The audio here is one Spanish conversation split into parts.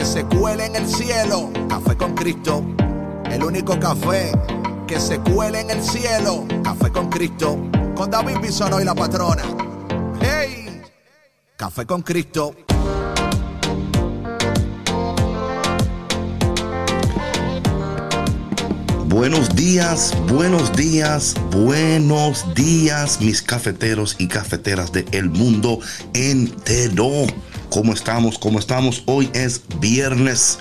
que se cuele en el cielo. Café con Cristo, el único café que se cuele en el cielo. Café con Cristo, con David Bisono y la patrona. ¡Hey! Café con Cristo. Buenos días, buenos días, buenos días, mis cafeteros y cafeteras del el mundo entero. ¿Cómo estamos? ¿Cómo estamos? Hoy es viernes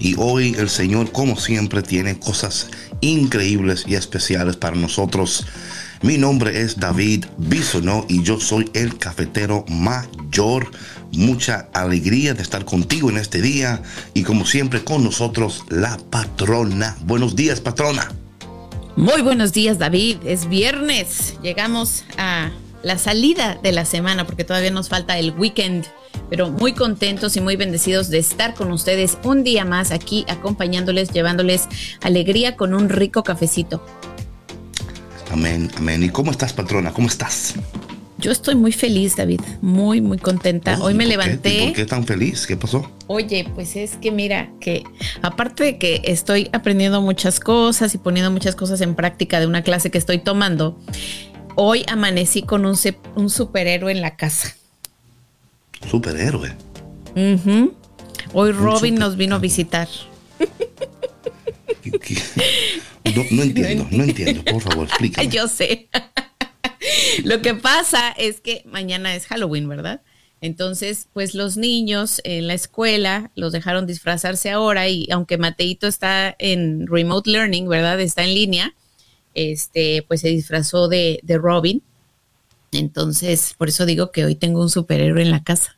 y hoy el Señor, como siempre, tiene cosas increíbles y especiales para nosotros. Mi nombre es David Bisonó y yo soy el cafetero mayor. Mucha alegría de estar contigo en este día y como siempre con nosotros la patrona. Buenos días, patrona. Muy buenos días, David. Es viernes. Llegamos a la salida de la semana porque todavía nos falta el weekend pero muy contentos y muy bendecidos de estar con ustedes un día más aquí acompañándoles, llevándoles alegría con un rico cafecito. Amén, amén. ¿Y cómo estás, patrona? ¿Cómo estás? Yo estoy muy feliz, David, muy, muy contenta. Hoy me levanté. ¿Por qué tan feliz? ¿Qué pasó? Oye, pues es que mira, que aparte de que estoy aprendiendo muchas cosas y poniendo muchas cosas en práctica de una clase que estoy tomando, hoy amanecí con un, un superhéroe en la casa. Superhéroe. Hoy Robin nos vino a visitar. No, entiendo, no entiendo. Por favor, explícame. Yo sé. Lo que pasa es que mañana es Halloween, ¿verdad? Entonces, pues los niños en la escuela los dejaron disfrazarse ahora y aunque Mateito está en remote learning, ¿verdad? Está en línea, este, pues se disfrazó de, de Robin entonces, por eso digo que hoy tengo un superhéroe en la casa.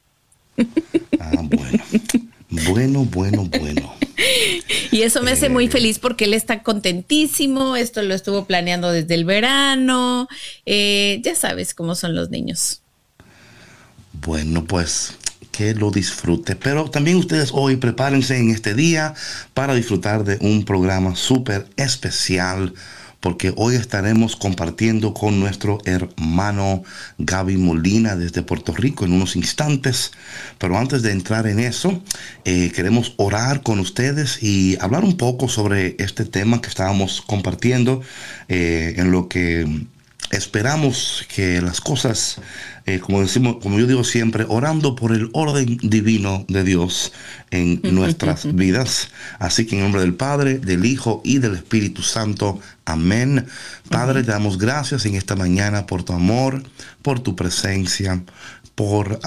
Ah, bueno. Bueno, bueno, bueno. Y eso me hace muy eh. feliz porque él está contentísimo. Esto lo estuvo planeando desde el verano. Eh, ya sabes cómo son los niños. Bueno, pues que lo disfrute. Pero también ustedes hoy prepárense en este día para disfrutar de un programa súper especial porque hoy estaremos compartiendo con nuestro hermano Gaby Molina desde Puerto Rico en unos instantes. Pero antes de entrar en eso, eh, queremos orar con ustedes y hablar un poco sobre este tema que estábamos compartiendo, eh, en lo que esperamos que las cosas, eh, como decimos, como yo digo siempre, orando por el orden divino de Dios en nuestras vidas. Así que en nombre del Padre, del Hijo y del Espíritu Santo. Amén. Padre, te damos gracias en esta mañana por tu amor, por tu presencia, por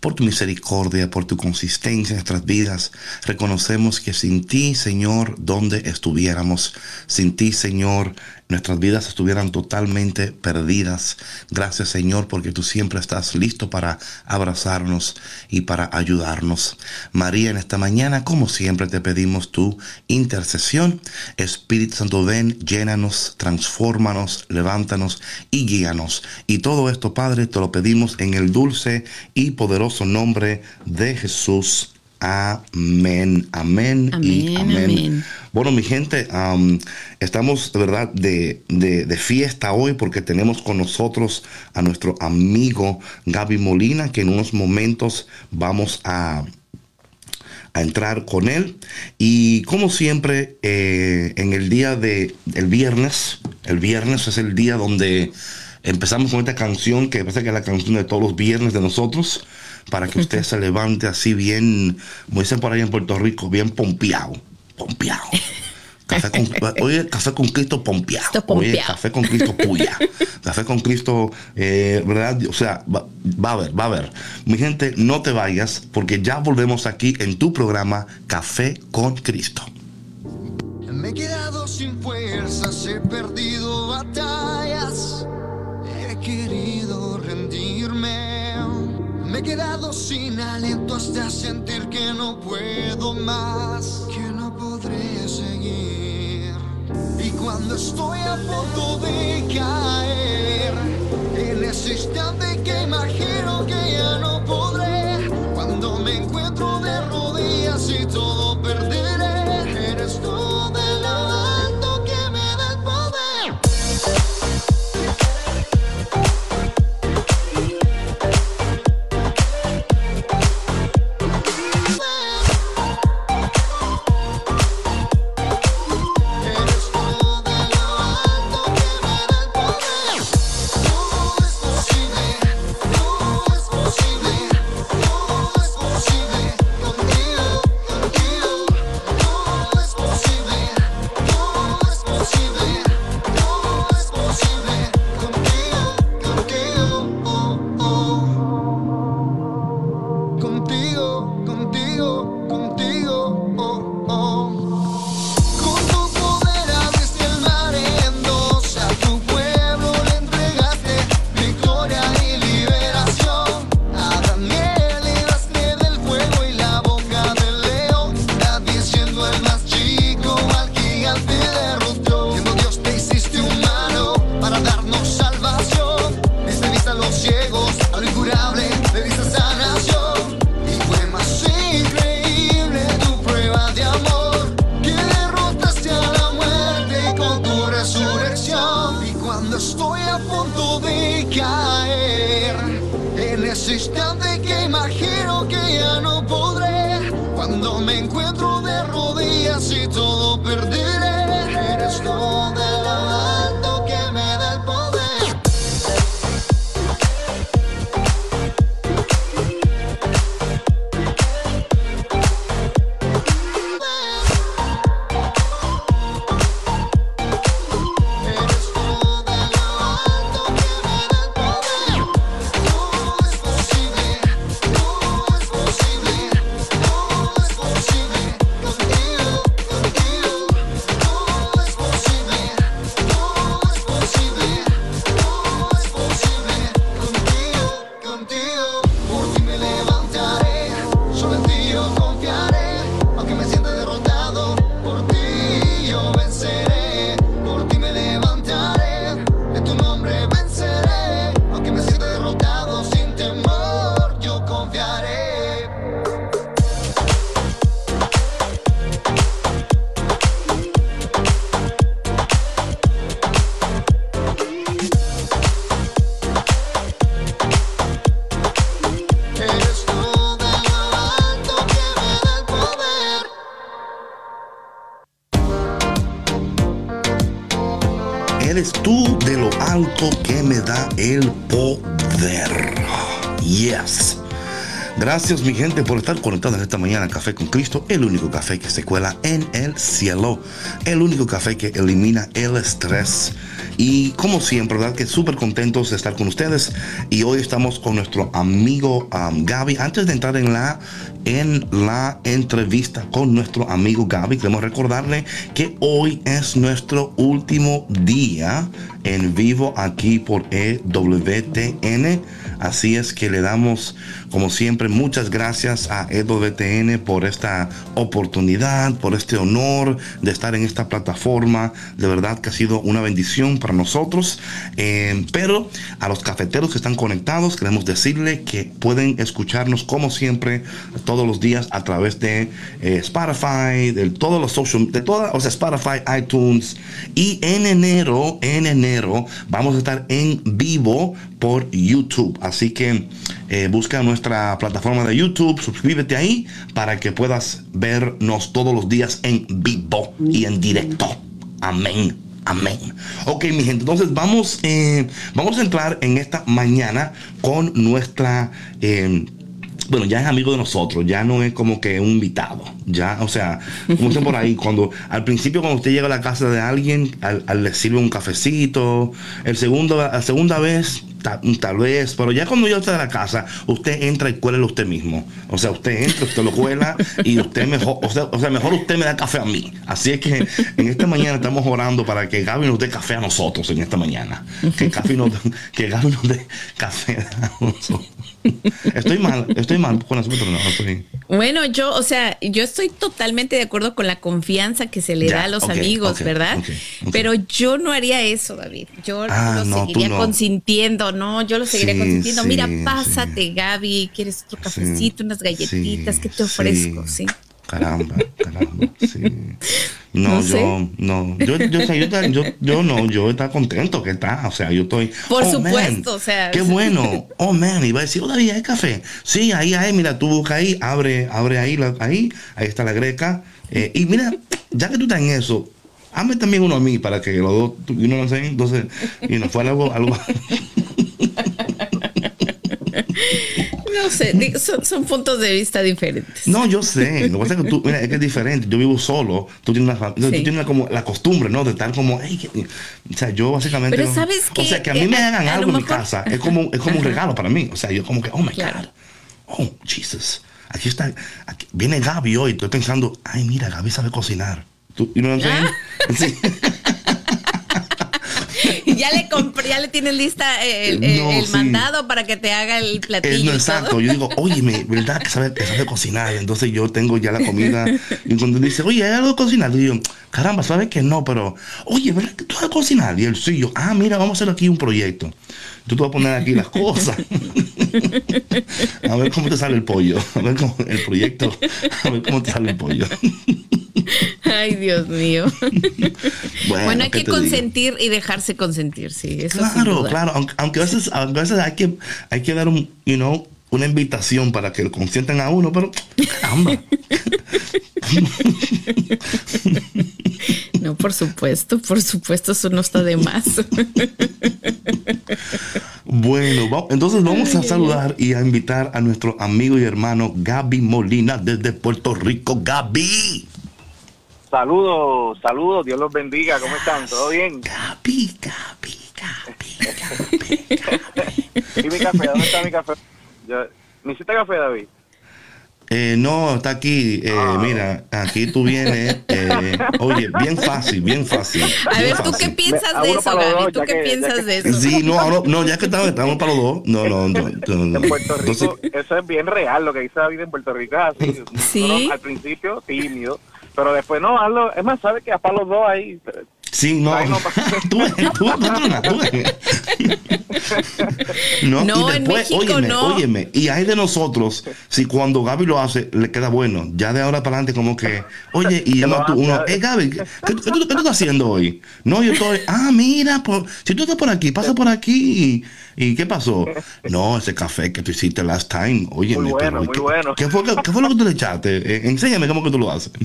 por tu misericordia, por tu consistencia en nuestras vidas. Reconocemos que sin ti, Señor, donde estuviéramos, sin ti, Señor, nuestras vidas estuvieran totalmente perdidas. Gracias Señor porque tú siempre estás listo para abrazarnos y para ayudarnos. María, en esta mañana, como siempre, te pedimos tu intercesión. Espíritu Santo, ven, llénanos, transfórmanos, levántanos y guíanos. Y todo esto, Padre, te lo pedimos en el dulce y poderoso nombre de Jesús. Amén, amén, y amén. Bueno, mi gente, estamos de verdad de, de, fiesta hoy porque tenemos con nosotros a nuestro amigo Gaby Molina, que en unos momentos vamos a, a entrar con él. Y como siempre, eh, en el día de el viernes, el viernes es el día donde empezamos con esta canción que parece que es la canción de todos los viernes de nosotros para que usted se levante así bien, como dicen por ahí en Puerto Rico, bien pompeado, pompeado. Café con, oye, café con Cristo pompeado. Oye, café con Cristo puya. Café con Cristo, eh, ¿verdad? O sea, va, va, a ver, va a ver. Mi gente, no te vayas porque ya volvemos aquí en tu programa Café con Cristo. Me he quedado sin fuerzas, he perdido batallas, he querido he quedado sin aliento hasta sentir que no puedo más, que no podré seguir. Y cuando estoy a punto de caer, en ese instante que imagino el poder. Yes. Gracias mi gente por estar conectados esta mañana a Café con Cristo, el único café que se cuela en el cielo, el único café que elimina el estrés. Y como siempre, ¿verdad? Que súper contentos de estar con ustedes. Y hoy estamos con nuestro amigo um, Gaby. Antes de entrar en la, en la entrevista con nuestro amigo Gaby, queremos recordarle que hoy es nuestro último día en vivo aquí por EWTN. Así es que le damos, como siempre, muchas gracias a EWTN por esta oportunidad, por este honor de estar en esta plataforma. De verdad que ha sido una bendición para nosotros. Eh, pero a los cafeteros que están conectados, queremos decirle que pueden escucharnos como siempre todos los días a través de eh, Spotify, de todos los social, de todas, o sea, Spotify, iTunes. Y en enero, en enero, vamos a estar en vivo por YouTube. Así que eh, busca nuestra plataforma de YouTube, suscríbete ahí para que puedas vernos todos los días en vivo y en directo. Amén. Amén. Ok, mi gente, entonces vamos, eh, vamos a entrar en esta mañana con nuestra... eh, bueno, ya es amigo de nosotros, ya no es como que un invitado, ya, o sea, como dicen por ahí, cuando al principio cuando usted llega a la casa de alguien, al, le sirve un cafecito, el segundo, la segunda vez ta- tal, vez, pero ya cuando yo esté en la casa, usted entra y cuélelo usted mismo. O sea, usted entra, usted lo cuela y usted mejor, o sea, o sea, mejor usted me da café a mí. Así es que en esta mañana estamos orando para que Gaby nos dé café a nosotros en esta mañana. Que Gaby nos, que Gaby nos dé café a nosotros. Estoy mal, estoy mal con pero no, estoy. Bueno, yo, o sea, yo estoy totalmente de acuerdo con la confianza que se le Ya, da a los amigos, ¿verdad? Pero yo no haría eso, David. Yo Ah, lo no, seguiría no. consintiendo, no, yo lo seguiría Sí, consintiendo. sí, Mira, sí. pásate, Gaby, ¿quieres otro cafecito, unas galletitas? ¿Qué te ofrezco? Sí. Caramba, caramba, sí. No, No yo, no, yo, yo, o sea, yo, yo, yo no, yo está contento que está, o sea, yo estoy. Por oh, man, supuesto, o sea, Qué bueno, oh man, iba a decir, oh hay café. Sí, ahí hay, mira, tú busca ahí, abre, abre ahí, la- ahí, ahí está la greca. Eh, y mira, ya que tú estás en eso, hazme también uno a mí para que los dos, tú- y no lo sé, entonces, y no fue algo, algo. No sé, son, son puntos de vista diferentes. No, yo sé. Lo que pasa es que tú, mira, es que es diferente. Yo vivo solo. Tú tienes, una, tú tienes como la costumbre, ¿no? De estar como, "Ey, que-". o sea, yo básicamente. Pero no- ¿sabes O qué? sea, que a mí me Eh, hagan algo en mi casa es como, es como un regalo para mí. O sea, yo como que, oh my Claro. God. Oh, Jesus. Aquí está. aquí- viene Gaby hoy. Estoy pensando, ay, mira, Gaby sabe cocinar. ¿Tú, you know what I'm Ah. saying? Sí. Ya le compré, ya le tienes lista el, el- No, el sí. mandado para que te haga el platillo. Eh, no, y todo. exacto. Yo digo, óyeme, ¿verdad que sabe, que sabe cocinar? Entonces yo tengo ya la comida. Y cuando dice, oye, ¿hay algo de cocinar? Y yo, caramba, ¿sabes que no? Pero, oye, ¿verdad que tú sabes cocinar? Y él, sí, yo, ah, mira, vamos a hacer aquí un proyecto. Yo te voy a poner aquí las cosas. a ver cómo te sale el pollo. A ver cómo el proyecto. A ver cómo te sale el pollo. Ay, Dios mío. Bueno, hay ¿qué que digo? consentir y dejarse consentir, sí. Eso Claro, claro, aunque, aunque a veces, a veces hay que, hay que dar un, you know, una invitación para que lo consientan a uno, pero caramba. No, por supuesto, por supuesto, eso no está de más. Bueno, entonces vamos a saludar y a invitar a nuestro amigo y hermano Gaby Molina desde Puerto Rico. Gaby, Saludos, saludos, Dios los bendiga, ¿cómo están? ¿Todo bien? Gaby, Gaby, Gaby, Gaby. ¿Y mi café? ¿Dónde está mi café? ¿Me hiciste café, David? Eh, no, está aquí. eh, Ah. Mira, aquí tú vienes. eh, oye, bien fácil, bien fácil. A bien ver, ¿tú qué piensas Me- de eso, Gaby? ¿Tú qué que- piensas que- de eso? Sí, no, ahora- no, ya que estamos, estamos para los dos. No, no, no. no, no. En Puerto Rico, Entonces, eso es bien real, lo que dice David en Puerto Rico así. Sí. Uno al principio tímido, pero después no, hazlo. Es más, sabes que hasta los dos ahí. Sí, no. Ay, no, tú, ves, tú, patrona, tú ves. No, No, y en después, México óyeme, no. óyeme, y hay de nosotros, si cuando Gaby lo hace, le queda bueno, ya de ahora para adelante como que, oye, y llama tú uno, eh, Gaby, ¿qué, qué tú- qué tú estás haciendo hoy? No, yo estoy, ah, mira, por- si tú estás por aquí, pasa por aquí, y, ¿y qué pasó? No, ese café que tú hiciste last time, óyeme, Muy bueno, pero, muy ¿qué, bueno. ¿qué fue, qué fue lo que tú le echaste? Eh, enséñame cómo que tú lo haces.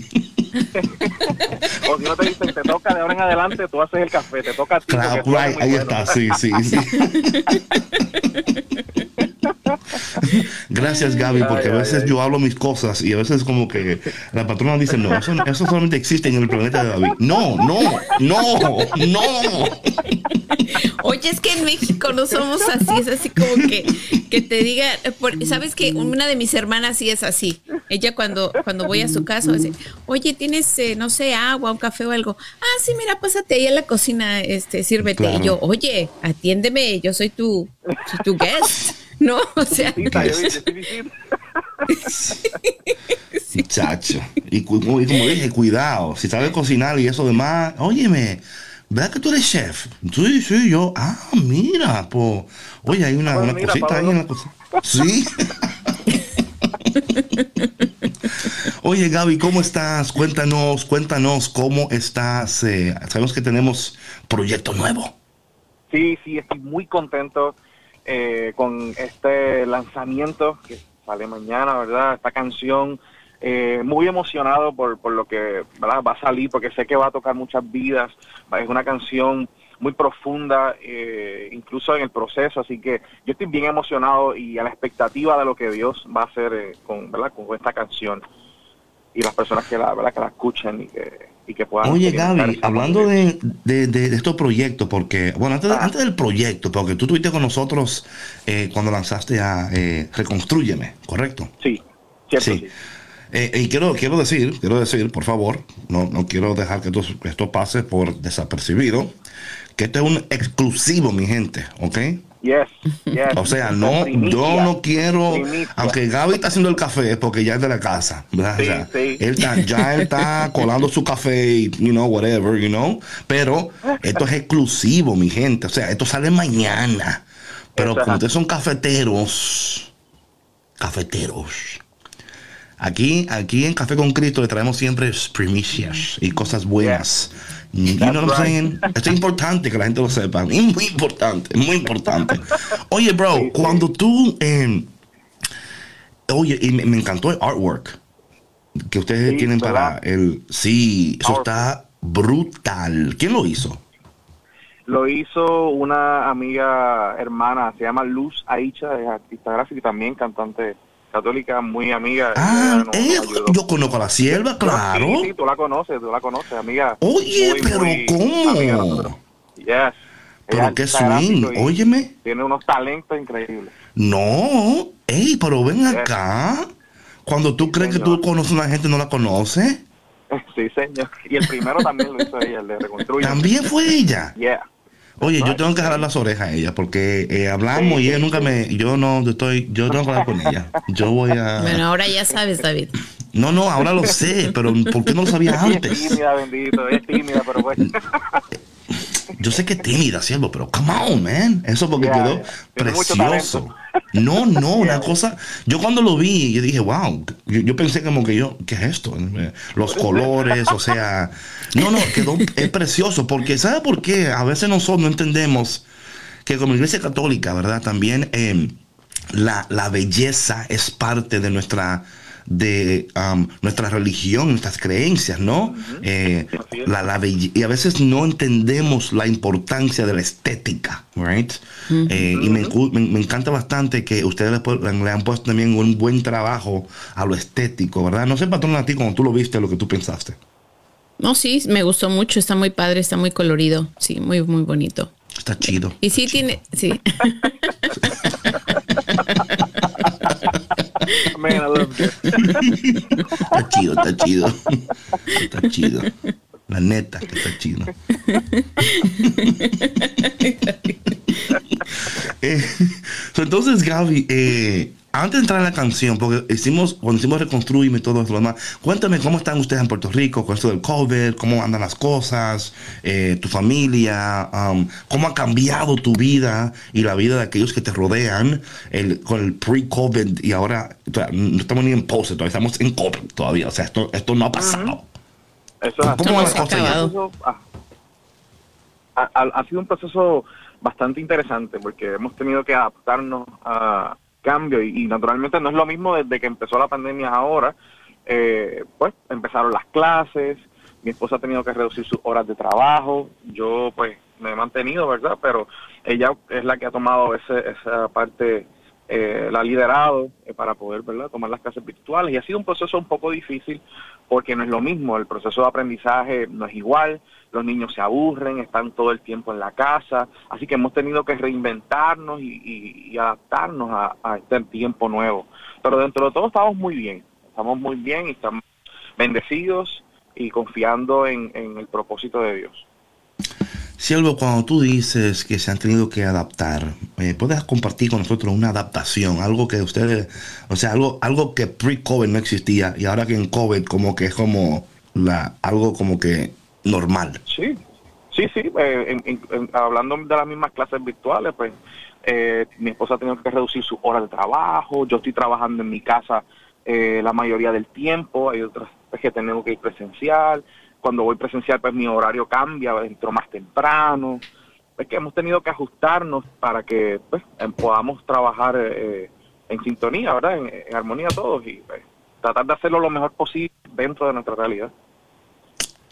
O si no te dicen, te toca de ahora en adelante, tú haces el café, te toca a ti. Claro, right, ahí bueno. está, sí, sí, sí. Gracias, Gaby, porque a Ay, veces ay. yo hablo mis cosas y a veces como que la patrona dice, no, eso, eso solamente existe en el planeta de David. No, no, no, no. Oye, es que en México no somos así, es así como que, que te diga, por- sabes que una de mis hermanas sí es así. Ella cuando, cuando voy a su casa dice, oye, tienes, eh, no sé, agua, un café o algo. Ah, sí, mira, pásate ahí a la cocina, este, sírvete. Claro. Y yo, oye, atiéndeme, yo soy tu, soy tu guest. No, o sea, Sí. Muchacho. Y, como y como dije, cuidado. Si sabes cocinar y eso demás, óyeme, ¿verdad que tú eres chef? Sí, sí, yo. Ah, mira, pues. Oye, hay una, Pues una mira, cosita ahí Pablo. en la cocina. Sí. Oye, Gaby, ¿cómo estás? Cuéntanos, cuéntanos cómo estás. eh, sabemos que tenemos proyecto nuevo. Sí, sí, estoy muy contento eh, con este lanzamiento que sale mañana, ¿verdad? Esta canción, eh, muy emocionado por, por lo que ¿verdad? va a salir, porque sé que va a tocar muchas vidas. Es una canción muy profunda, eh, incluso en el proceso, así que yo estoy bien emocionado y a la expectativa de lo que Dios va a hacer eh, con, ¿verdad? con esta canción y las personas que la, ¿verdad? que la escuchen y que y que puedan... Oye, Gaby, hablando de, de, de estos proyectos, porque, bueno, antes, Ah. antes del proyecto, porque tú estuviste con nosotros eh, cuando lanzaste a eh, Reconstrúyeme, ¿correcto? Sí, cierto, Sí. sí. Eh, y quiero, quiero decir, quiero decir, por favor, no, no quiero dejar que esto, esto pase por desapercibido, que esto es un exclusivo, mi gente, ¿ok? Yes, yes. O sea, no, Primicia. yo no quiero, Primicia. aunque Gaby está haciendo el café, es porque ya es de la casa, ¿verdad? Sí, O sea, sí. Él está, ya él está colando su café y, you know, whatever, you know, pero esto es exclusivo, mi gente, o sea, esto sale mañana, pero como ustedes son cafeteros, cafeteros, aquí, aquí en Café con Cristo le traemos siempre primicias y cosas buenas. You know what I'm saying? Esto es importante que la gente lo sepa. Es muy importante, muy importante. Oye, bro, Sí, sí. cuando tú. eh, oye, y me, me encantó el artwork que ustedes Sí, tienen para el. Sí, eso está brutal. ¿Quién lo hizo? Lo hizo una amiga hermana, se llama Luz Aicha, es artista gráfica y también cantante católica, muy amiga. Ah, nos eh, yo conozco a la sierva, claro. Sí, sí, tú la conoces, tú la conoces, amiga. Oye, Muy, pero muy ¿cómo? Yes. Pero qué swing, óyeme. Tiene unos talentos increíbles. No, ey, pero ven acá. Cuando tú crees que tú señor. conoces a una gente, no la conoces. Sí, señor. Y el primero también lo hizo ella, el de Reconstruye. También fue ella. Yeah. Oye, yo tengo que jalar las orejas a ella porque eh, hablamos Sí, y ella nunca me, yo no, yo estoy, yo tengo que hablar con ella. Yo voy a, Bueno, ahora ya sabes, David. no, no, ahora lo sé, pero ¿por qué no lo sabía Ella es antes? tímida, bendito, es tímida, pero pues. Yo sé que es tímida, siervo, pero come on, man. Eso porque Yeah, quedó precioso. No, no, una cosa. Yo cuando lo vi, yo dije, wow. Yo, yo pensé como que yo, ¿qué es esto? Los colores, o sea. No, no, quedó es precioso. Porque, ¿sabe por qué? A veces nosotros no entendemos que como iglesia católica, ¿verdad? También eh, la, la belleza es parte de nuestra de um, nuestra religión, nuestras creencias, ¿no? Eh, la, la y a veces no entendemos la importancia de la estética, right? Eh, y me, me- me encanta bastante que ustedes le, le han puesto también un buen trabajo a lo estético, ¿verdad? No sé, patrón, a ti cuando tú lo viste, lo que tú pensaste. No, sí, me gustó mucho, está muy padre, está muy colorido, sí, muy, muy bonito. Está chido. Y sí tiene, sí. Man, I love you. Está chido, está chido. Está chido. La neta que está chido. Eh, entonces, Gaby, eh, antes de entrar en la canción, porque hicimos, cuando hicimos Reconstruirme y todo eso, lo demás, cuéntame cómo están ustedes en Puerto Rico con esto del COVID, cómo andan las cosas, eh, tu familia, um, cómo ha cambiado tu vida y la vida de aquellos que te rodean el, con el pre-COVID y ahora o sea, no estamos ni en post, todavía estamos en COVID todavía, o sea, esto, esto no ha pasado. Eso. ¿Cómo las cosas ah, ha, ha- ha sido un proceso bastante interesante porque hemos tenido que adaptarnos a cambio y, y naturalmente no es lo mismo desde que empezó la pandemia ahora. Eh, pues empezaron las clases, mi esposa ha tenido que reducir sus horas de trabajo, yo pues me he mantenido, ¿verdad? Pero ella es la que ha tomado ese, esa parte, eh, la ha liderado eh, para poder, ¿verdad? Tomar las clases virtuales y ha sido un proceso un poco difícil porque no es lo mismo, el proceso de aprendizaje no es igual, los niños se aburren, están todo el tiempo en la casa, así que hemos tenido que reinventarnos y, adaptarnos a, este tiempo nuevo. Pero dentro de todo estamos muy bien, estamos muy bien y estamos bendecidos y confiando en el propósito de Dios. Siervo, cuando tú dices que se han tenido que adaptar, eh, ¿puedes compartir con nosotros una adaptación? Algo que ustedes, o sea, algo, algo que pre-COVID no existía y ahora que en COVID como que es como la, algo como que normal. Sí, sí, sí. eh, en- hablando de las mismas clases virtuales, pues eh, mi esposa ha tenido que reducir su hora de trabajo. Yo estoy trabajando en mi casa eh, la mayoría del tiempo. Hay otras veces que tengo que ir presencial. Cuando voy presencial, pues mi horario cambia, entro más temprano. Es que hemos tenido que ajustarnos para que pues, em, podamos trabajar eh, en sintonía, ¿verdad? En, armonía todos y pues, tratar de hacerlo lo mejor posible dentro de nuestra realidad.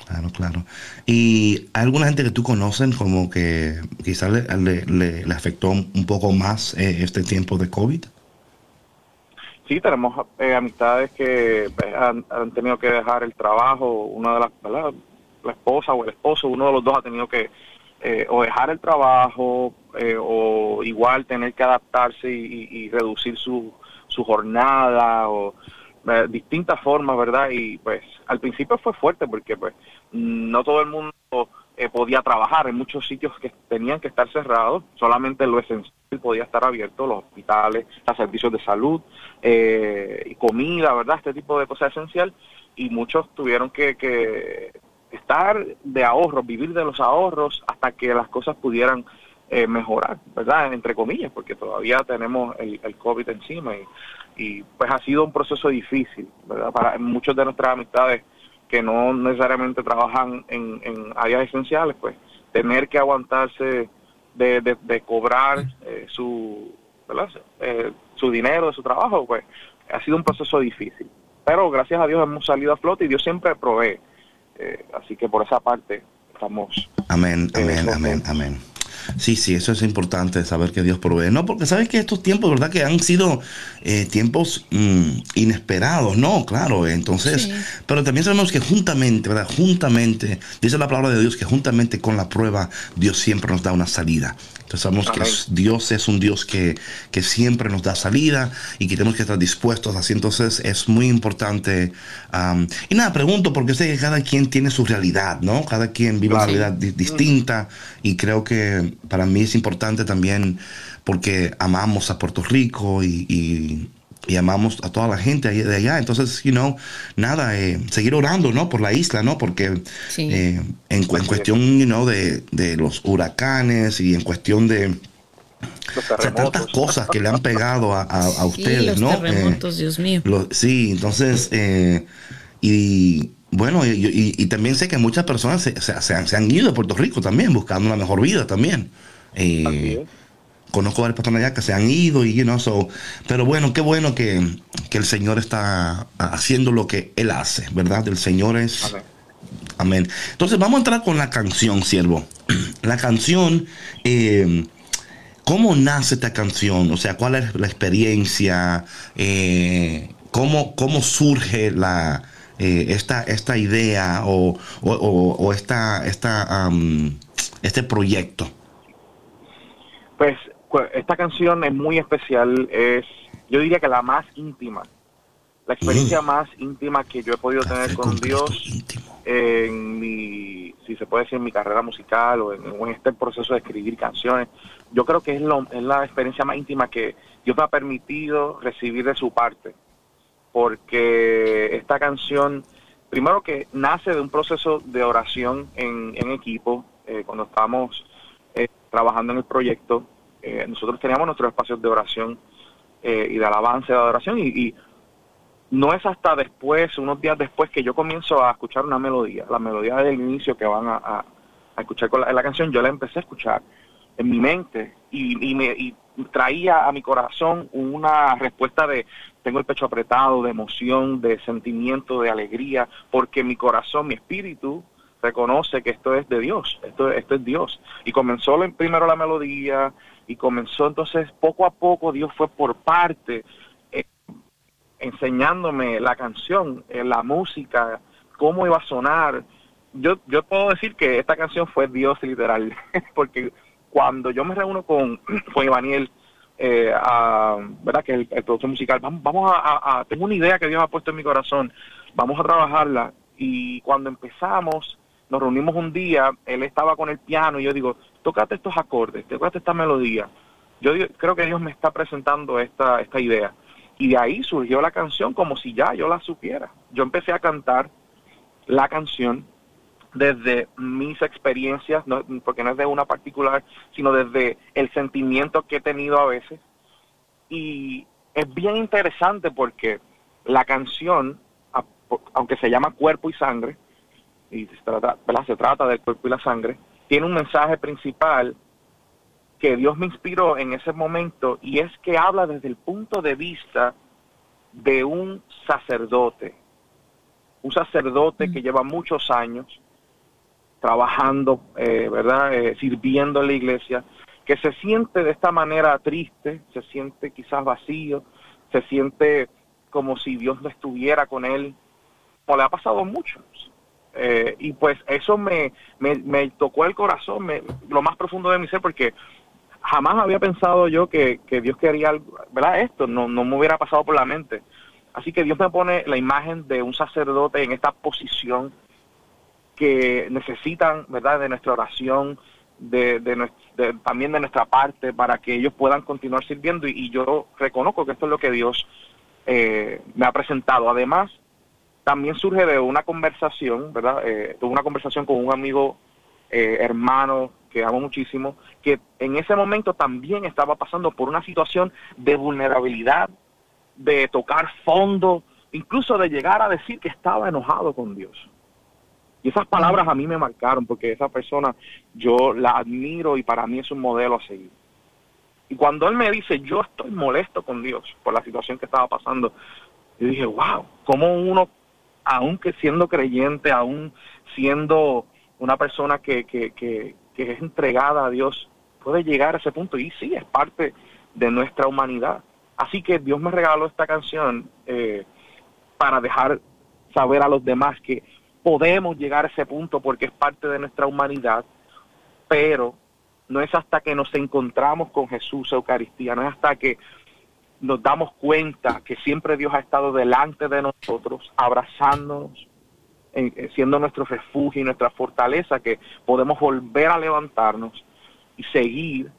Claro, claro. ¿Y hay alguna gente que tú conoces como que quizás le- le afectó un poco más eh, este tiempo de COVID? Sí, tenemos eh, amistades que pues, han, han tenido que dejar el trabajo. Una de las, ¿verdad? la esposa o el esposo, uno de los dos ha tenido que eh, o dejar el trabajo eh, o igual tener que adaptarse y, y- reducir su, su jornada o distintas formas, ¿verdad? Y pues al principio fue fuerte porque pues no todo el mundo eh, podía trabajar en muchos sitios que tenían que estar cerrados, solamente lo esencial podía estar abierto, los hospitales, los servicios de salud, eh, y comida, ¿verdad? Este tipo de cosas esencial y muchos tuvieron que, que estar de ahorros, vivir de los ahorros hasta que las cosas pudieran eh, mejorar, ¿verdad? Entre comillas, porque todavía tenemos el, el COVID encima y, y pues ha sido un proceso difícil, ¿verdad? Para muchos de nuestras amistades que no necesariamente trabajan en, en áreas esenciales, pues tener que aguantarse de, de, de cobrar eh, su. Eh, su dinero de su trabajo, pues ha sido un proceso difícil. Pero gracias a Dios hemos salido a flote y Dios siempre provee. Eh, así que por esa parte estamos Amén, amén, amén, amén. Sí, sí, eso es importante, saber que Dios provee. No, porque sabes que estos tiempos, ¿verdad? Que han sido eh, tiempos mm, inesperados, ¿no? Claro, entonces, Sí. pero también sabemos que juntamente, ¿verdad? Juntamente, dice la palabra de Dios que juntamente con la prueba, Dios siempre nos da una salida. Entonces sabemos que Amén. Dios es un Dios que, que siempre nos da salida y que tenemos que estar dispuestos así. Entonces es muy importante. am, y nada, pregunto, porque sé que cada quien tiene su realidad, ¿no? Cada quien vive una Claro. realidad di- distinta y creo que para mí es importante también porque amamos a Puerto Rico y, y- y amamos a toda la gente ahí- de allá. Entonces, you know, nada, eh, seguir orando, ¿no? Por la isla, ¿no? Porque Sí. eh, en, cu- en cuestión, you know, de, de los huracanes y en cuestión de los o sea, tantas cosas que le han pegado a, a- a Sí, ustedes, los ¿no? Eh, terremotos, Dios mío. lo- sí, entonces, eh, y bueno, y, y- y también sé que muchas personas se, se- se han, se han ido de Puerto Rico también, buscando una mejor vida también. Eh, conozco varias personas allá que se han ido y you know, so, pero bueno, qué bueno que, que el Señor está haciendo lo que Él hace, ¿verdad? El Señor es... Amén. Amén. Entonces vamos a entrar con la canción, siervo. La canción, eh, ¿cómo nace esta canción? O sea, ¿cuál es la experiencia? Eh, ¿cómo, ¿Cómo surge la, eh, esta, esta idea o, o- o- o esta, esta, este proyecto? Pues esta canción es muy especial, es yo diría que la más íntima, la experiencia Mm. más íntima que yo he podido tener con Dios en mi, si se puede decir, en mi carrera musical o en, o en este proceso de escribir canciones. Yo creo que es, lo- es la experiencia más íntima que Dios me ha permitido recibir de su parte, porque esta canción, primero que nace de un proceso de oración en, en equipo, eh, cuando estábamos eh, trabajando en el proyecto, eh, nosotros teníamos nuestros espacios de oración eh, y de alabanza de adoración y, y no es hasta después, unos días después, que yo comienzo a escuchar una melodía, la melodía del inicio que van a escuchar con la, la canción, yo la empecé a escuchar en mi mente y, y me y traía a mi corazón una respuesta de tengo el pecho apretado, de emoción, de sentimiento, de alegría, porque mi corazón, mi espíritu reconoce que esto es de Dios, esto, esto es Dios. Y comenzó primero la melodía y comenzó entonces poco a poco, Dios fue por parte eh, enseñándome la canción, eh, la música, cómo iba a sonar. Yo, yo puedo decir que esta canción fue Dios literal, porque cuando yo me reúno con, con Ivaniel, eh, ¿verdad? Que es el, productor musical, vamos, vamos a, tengo una idea que Dios ha puesto en mi corazón, vamos a trabajarla. Y cuando empezamos, nos reunimos un día, él estaba con el piano y yo digo, tócate estos acordes, tócate esta melodía. Yo creo que Dios me está presentando esta, esta idea. Y de ahí surgió la canción como si ya yo la supiera. Yo empecé a cantar la canción desde mis experiencias, no- porque no es de una particular, sino desde el sentimiento que he tenido a veces. Y es bien interesante porque la canción, aunque se llama Cuerpo y Sangre, y se trata, ¿verdad? se trata del cuerpo y la sangre, tiene un mensaje principal que Dios me inspiró en ese momento y es que habla desde el punto de vista de un sacerdote, un sacerdote que lleva muchos años trabajando, eh, ¿verdad? Eh, sirviendo en la iglesia, que se siente de esta manera triste, se siente quizás vacío, se siente como si Dios no estuviera con él, como le ha pasado a muchos. Eh, y pues eso me, me, tocó el corazón, me, lo más profundo de mi ser, porque jamás había pensado yo que, que Dios quería algo, ¿verdad? Esto no, no me hubiera pasado por la mente. Así que Dios me pone la imagen de un sacerdote en esta posición que necesitan, ¿verdad?, de nuestra oración, de, de, también de nuestra parte para que ellos puedan continuar sirviendo y, yo reconozco que esto es lo que Dios eh, me ha presentado. Además, también surge de una conversación, ¿verdad? Eh, tuve una conversación con un amigo eh, hermano que amo muchísimo, que en ese momento también estaba pasando por una situación de vulnerabilidad, de tocar fondo, incluso de llegar a decir que estaba enojado con Dios. Y esas palabras a mí me marcaron porque esa persona yo la admiro y para mí es un modelo a seguir. Y cuando él me dice, yo estoy molesto con Dios por la situación que estaba pasando, yo dije, wow, cómo uno, aunque siendo creyente, aún siendo una persona que, que, que, que es entregada a Dios, puede llegar a ese punto. Y sí, es parte de nuestra humanidad. Así que Dios me regaló esta canción eh, para dejar saber a los demás que podemos llegar a ese punto porque es parte de nuestra humanidad, pero no es hasta que nos encontramos con Jesús, Eucaristía, no es hasta que nos damos cuenta que siempre Dios ha estado delante de nosotros, abrazándonos, eh, siendo nuestro refugio y nuestra fortaleza, que podemos volver a levantarnos y seguir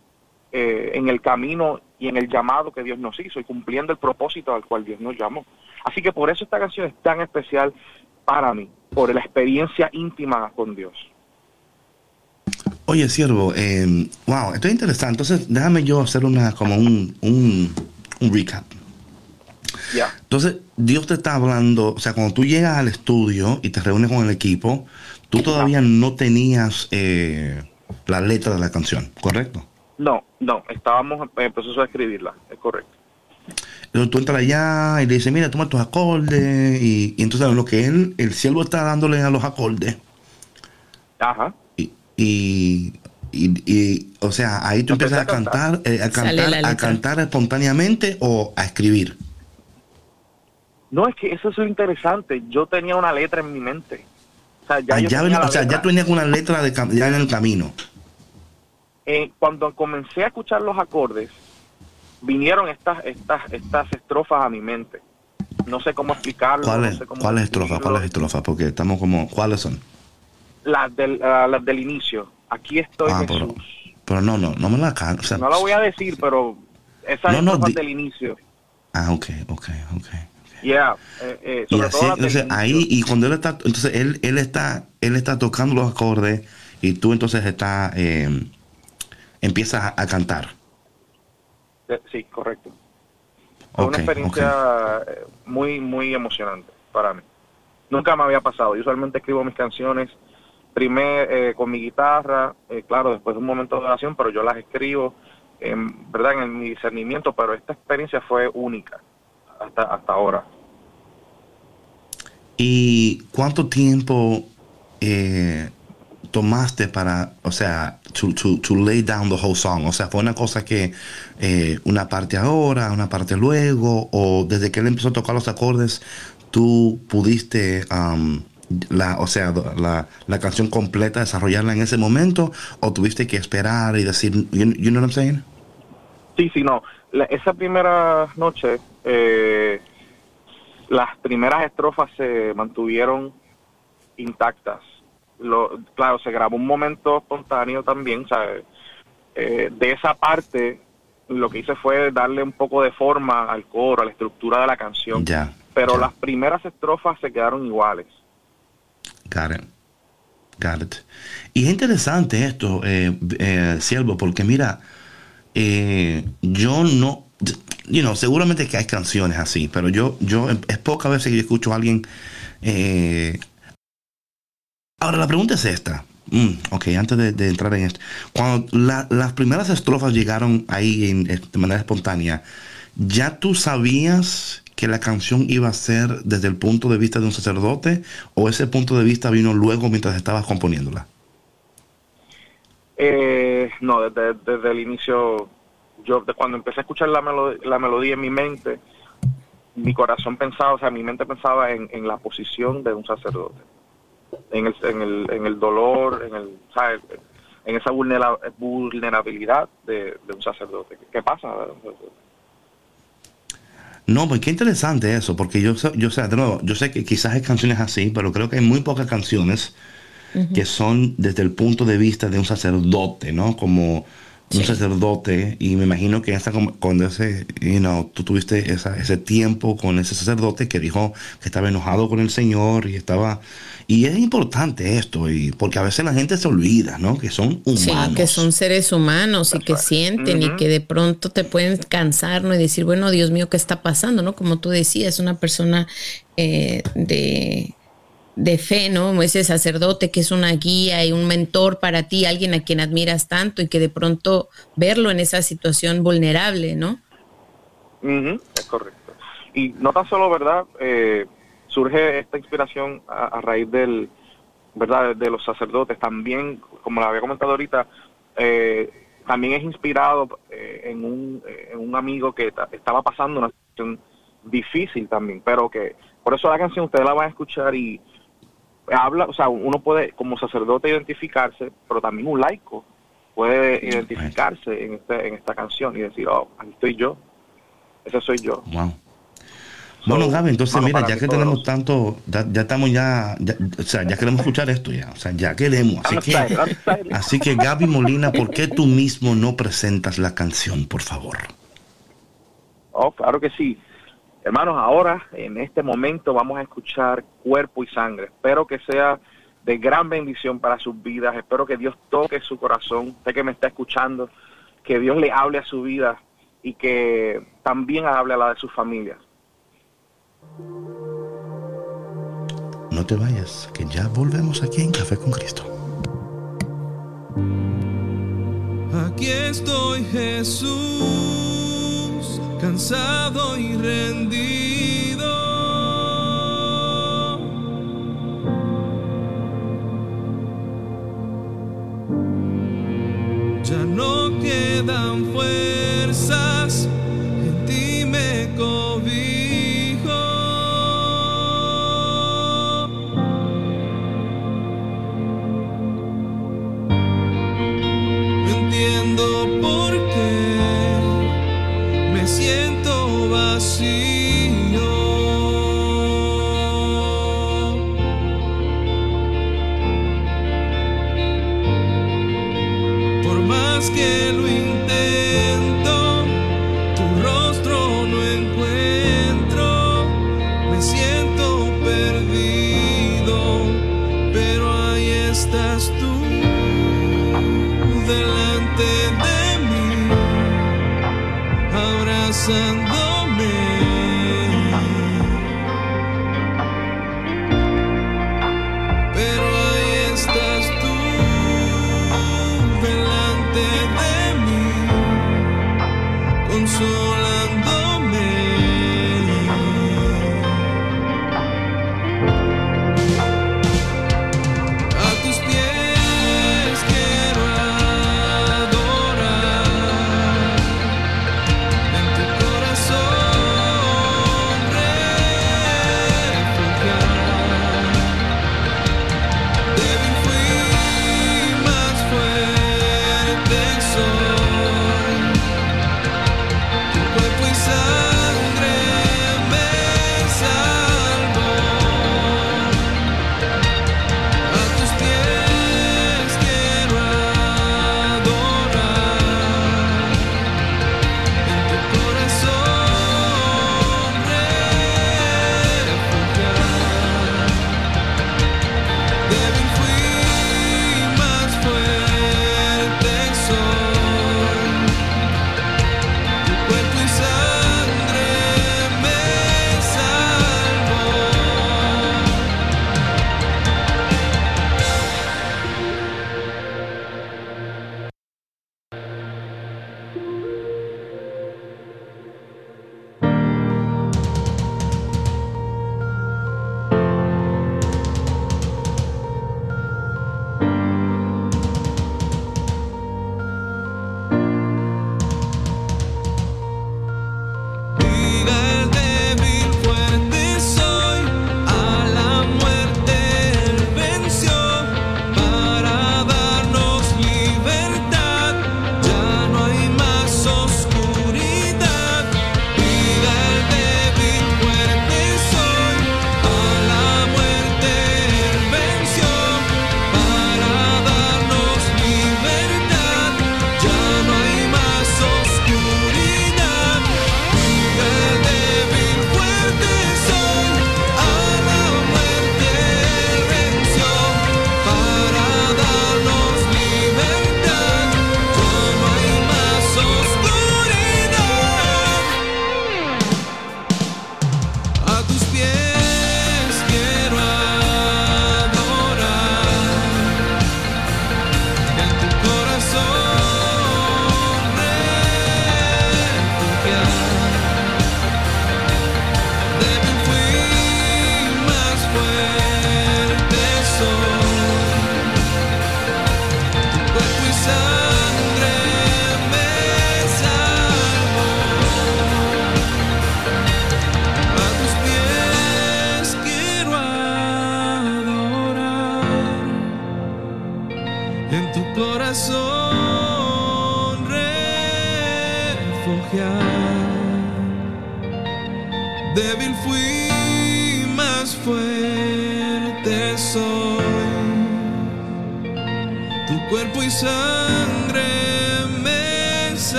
eh, en el camino y en el llamado que Dios nos hizo y cumpliendo el propósito al cual Dios nos llamó. Así que por eso esta canción es tan especial para mí, por la experiencia íntima con Dios. Oye, siervo, eh, wow, esto es interesante. Entonces, déjame yo hacer una como un, un, un recap. Ya. Entonces, Dios te está hablando, o sea, cuando tú llegas al estudio y te reúnes con el equipo, tú todavía no tenías eh, la letra de la canción, ¿correcto? No, no, estábamos en proceso de escribirla, es correcto. Entonces tú entras allá y le dices, mira, toma tus acordes. Y, y entonces lo que él, el siervo está dándole a los acordes. Ajá. Y, y, y- y, o sea, ahí tú empiezas a cantar. eh, a cantar, la a cantar espontáneamente o a escribir. No, es que eso es interesante. Yo tenía una letra en mi mente. O sea, ya, Ah, ya tenía o sea, ya una letra de, ya en el camino. Eh, cuando comencé a escuchar los acordes, vinieron estas, estas, estas estrofas a mi mente. No sé cómo explicarlo. ¿Cuáles no sé cuáles estrofas? ¿Cuáles estrofas? Porque estamos como, ¿cuáles son? Las del, ah, las del inicio. Aquí estoy, Ah, Jesús. pero, pero no, no, no me la can- o sea, No la voy a decir, pero esas No, estrofas del inicio. Ah, ok, ok, ok. Yeah, eh, eh, Y sobre así, todo entonces ahí, y cuando él está, entonces él, él está, él está tocando los acordes y tú entonces está, eh, empiezas a, a cantar. Eh, Sí, correcto. Fue una experiencia eh, muy, muy emocionante para mí. Nunca me había pasado. Yo usualmente escribo mis canciones primero eh, con mi guitarra, eh, claro, después de un momento de oración, pero yo las escribo, en, ¿verdad? En mi discernimiento, pero esta experiencia fue única hasta, hasta ahora. ¿Y cuánto tiempo eh, tomaste para, o sea, to, to, to lay down the whole song? O sea, fue una cosa que eh, una parte ahora, una parte luego, o desde que él empezó a tocar los acordes, tú pudiste, um, la, o sea, la, la canción completa, desarrollarla en ese momento, o tuviste que esperar y decir, you, you know what I'm saying? Sí, sí, no. La- esa primera noche, eh, las primeras estrofas se mantuvieron intactas. Lo, claro, se grabó un momento espontáneo también, ¿sabes? Eh, de esa parte, lo que hice fue darle un poco de forma al coro, a la estructura de la canción. Ya. Pero ya. las primeras estrofas se quedaron iguales. Got it. Got it. Y es interesante esto, eh, eh, Siervo, porque mira, eh, yo no, you know, seguramente que hay canciones así, pero yo, yo, es pocas veces que yo escucho a alguien. eh, ahora, la pregunta es esta. Mm, ok, antes de, entrar en esto. Cuando la- las primeras estrofas llegaron ahí en- de manera espontánea, ¿ya tú sabías que la canción iba a ser desde el punto de vista de un sacerdote o ese punto de vista vino luego mientras estabas componiéndola? Eh, no, desde, desde el inicio, yo de cuando empecé a escuchar la, la melodía en mi mente, mi corazón pensaba, o sea, mi mente pensaba en, en la posición de un sacerdote. En el, en el, en el dolor, en el, ¿sabes? en esa vulnera- vulnerabilidad de, de un sacerdote. ¿Qué pasa? No, pues qué interesante eso, porque yo, sé- yo, sé, de nuevo, yo sé que quizás hay canciones así, pero creo que hay muy pocas canciones que son desde el punto de vista de un sacerdote, ¿no? Como un Sí. sacerdote, y me imagino que como- cuando ese, you know, tú tuviste esa- ese tiempo con ese sacerdote que dijo que estaba enojado con el Señor y estaba... Y es importante esto, y porque a veces la gente se olvida, ¿no? Que son Sí, humanos. que son seres humanos y que sienten y que de pronto te pueden cansar, ¿no? Y decir, bueno, Dios mío, ¿qué está pasando? ¿No? Como tú decías, una persona eh, de, de fe, ¿no? Ese sacerdote que es una guía y un mentor para ti, alguien a quien admiras tanto y que de pronto verlo en esa situación vulnerable, ¿no? Es correcto. Y no tan solo, ¿verdad? Eh, surge esta inspiración a, raíz del, ¿verdad? De los sacerdotes. También, como lo había comentado ahorita, eh, también es inspirado eh, en, un, eh, en un amigo que ta- estaba pasando una situación difícil también, pero que por eso la canción ustedes la van a escuchar y habla, o sea, uno puede como sacerdote identificarse, pero también un laico puede identificarse en, este, en esta canción y decir, oh, aquí estoy yo, ese soy yo. Wow. Bueno, Gaby, entonces mira, ya que tenemos los- tanto, ya, ya estamos ya, ya- o sea, ya queremos escuchar esto ya, o sea, ya queremos. Así que, así que Gaby Molina, ¿por qué tú mismo no presentas la canción, por favor? Oh, claro que sí. Hermanos, ahora, en este momento, vamos a escuchar Cuerpo y Sangre. Espero que sea de gran bendición para sus vidas. Espero que Dios toque su corazón. Usted que me está escuchando, que Dios le hable a su vida y que también hable a la de su familia. No te vayas, que ya volvemos aquí en Café con Cristo. Aquí estoy Jesús, cansado y rendido. Ya no quedan fuerzas, en ti me cobijo.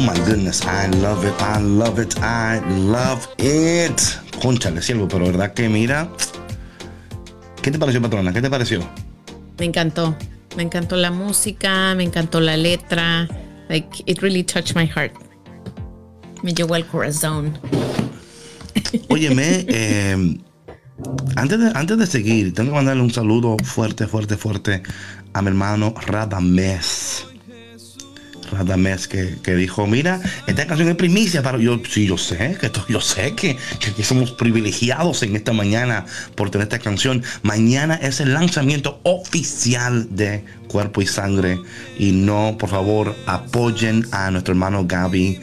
Oh my goodness, I love it, I love it, I love it. Conchale, siervo, pero verdad que mira. ¿Qué te pareció, patrona? ¿Qué te pareció? Me encantó. Me encantó la música, me encantó la letra. Like, it really touched my heart. Me llegó al corazón. Óyeme, eh, antes, de, antes de seguir, tengo que mandarle un saludo fuerte, fuerte, fuerte a mi hermano Radamés. Radamés que, que dijo, mira, esta canción es primicia para yo, sí, yo sé, que esto- yo sé que, que, somos privilegiados en esta mañana por tener esta canción. Mañana es el lanzamiento oficial de Cuerpo y Sangre. Y no, por favor, apoyen a nuestro hermano Gaby.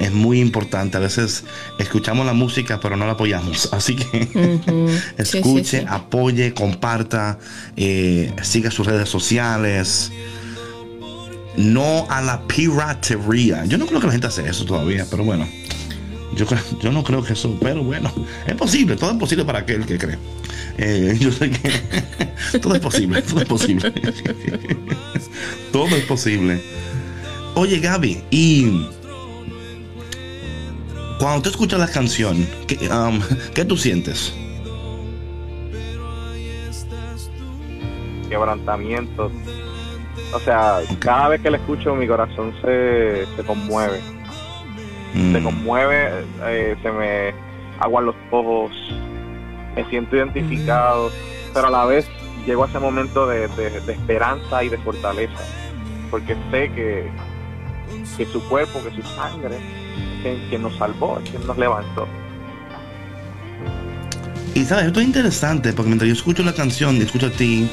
Es muy importante. A veces escuchamos la música, pero no la apoyamos. Así que Sí, sí, escuche, sí. apoye, comparta, eh, siga sus redes sociales. No a la piratería. Yo no creo que la gente hace eso todavía, pero bueno. Yo, yo no creo que eso, pero bueno, es posible, todo es posible para aquel que cree. Eh, yo sé que todo es posible, todo es posible. todo es posible. Oye, Gaby, y cuando tú escuchas la canción, ¿qué, um, ¿qué tú sientes? quebrantamientos. O sea, cada vez que la escucho mi corazón se, se conmueve. Se Mm, conmueve, eh, se me aguan los ojos, me siento identificado, pero a la vez llego a ese momento de, de- de esperanza y de fortaleza, porque sé que, que su cuerpo, que su sangre, que, que nos salvó, que nos levantó. Y sabes, esto es interesante porque mientras yo escucho la canción y escucho a ti,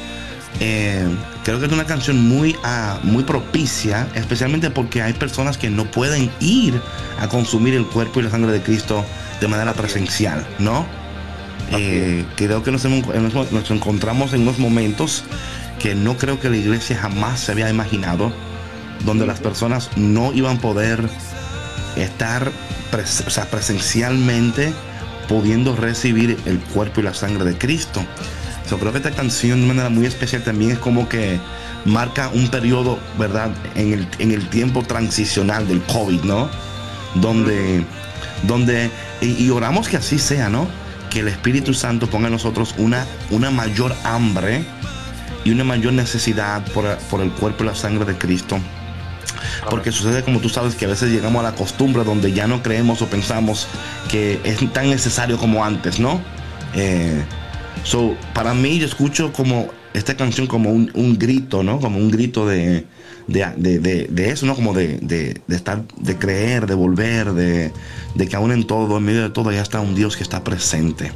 eh, creo que es una canción muy, ah, muy propicia, especialmente porque hay personas que no pueden ir a consumir el cuerpo y la sangre de Cristo de manera presencial, ¿no? Eh, creo que nos, hemos- nos- nos encontramos en unos momentos que no creo que la iglesia jamás se había imaginado, donde las personas no iban a poder estar pres- o sea, presencialmente pudiendo recibir el cuerpo y la sangre de Cristo. Creo que esta canción de manera muy especial también es como que marca un periodo, ¿verdad? En el, en el tiempo transicional del COVID, ¿no? Donde, donde y, y oramos que así sea, ¿no? Que el Espíritu Santo ponga en nosotros una, una mayor hambre y una mayor necesidad por, por el cuerpo y la sangre de Cristo. Porque sucede como tú sabes que a veces llegamos a la costumbre donde ya no creemos o pensamos que es tan necesario como antes, ¿no? Eh, so, para mí yo escucho como esta canción como un, un grito, ¿no? Como un grito de, de, de- de- eso, ¿no? Como de, estar, de creer, de volver, de que aún en todo, en medio de todo, ya está un Dios que está presente.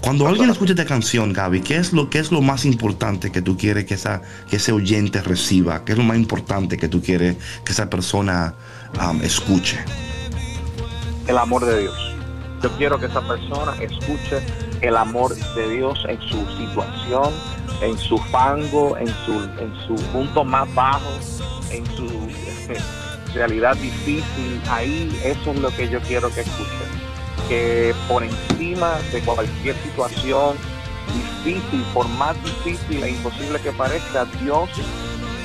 Cuando alguien escucha esta canción, Gaby, ¿qué es lo, qué es lo más importante que tú quieres que, esa, que ese oyente reciba? ¿Qué es lo más importante que tú quieres que esa persona um, escuche? el amor de Dios. Yo quiero que esa persona escuche el amor de Dios en su situación, en su fango, en su, en su punto más bajo, en su realidad difícil. Ahí eso es lo que yo quiero que escuchen. Que por encima de cualquier situación difícil, por más difícil e imposible que parezca, Dios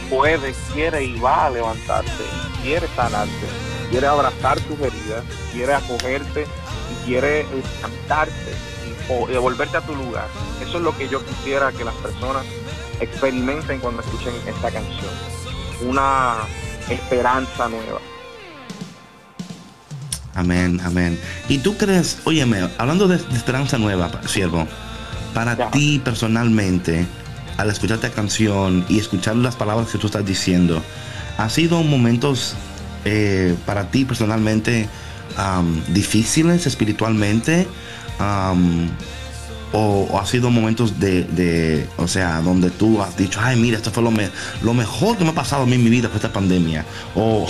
puede, quiere y va a levantarte, quiere sanarte, quiere abrazar tus heridas, quiere acogerte y quiere cantarte y o- devolverte a tu lugar. Eso es lo que yo quisiera que las personas experimenten cuando escuchen esta canción. Una esperanza nueva. Amén, amén. ¿Y tú crees, óyeme, hablando de, de esperanza nueva, siervo, para Ya. ti personalmente, al escuchar esta canción y escuchar las palabras que tú estás diciendo, ¿ha sido momentos eh, para ti personalmente am, difíciles espiritualmente? Am, o, o ha sido momentos de, o sea, donde tú has dicho, ay, mira, esto fue lo, me- lo mejor que me ha pasado a mí en mi vida con esta pandemia? O,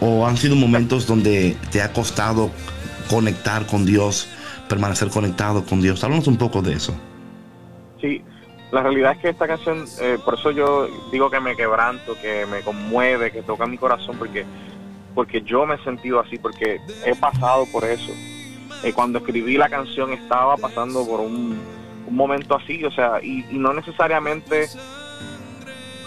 o han sido momentos donde te ha costado conectar con Dios, permanecer conectado con Dios. Háblanos un poco de eso. Sí, la realidad es que esta canción, eh, por eso yo digo que me quebranto, que me conmueve, que toca mi corazón, porque, porque yo me he sentido así, porque he pasado por eso. Eh, cuando escribí la canción estaba pasando por un, un momento así, o sea, y, y no necesariamente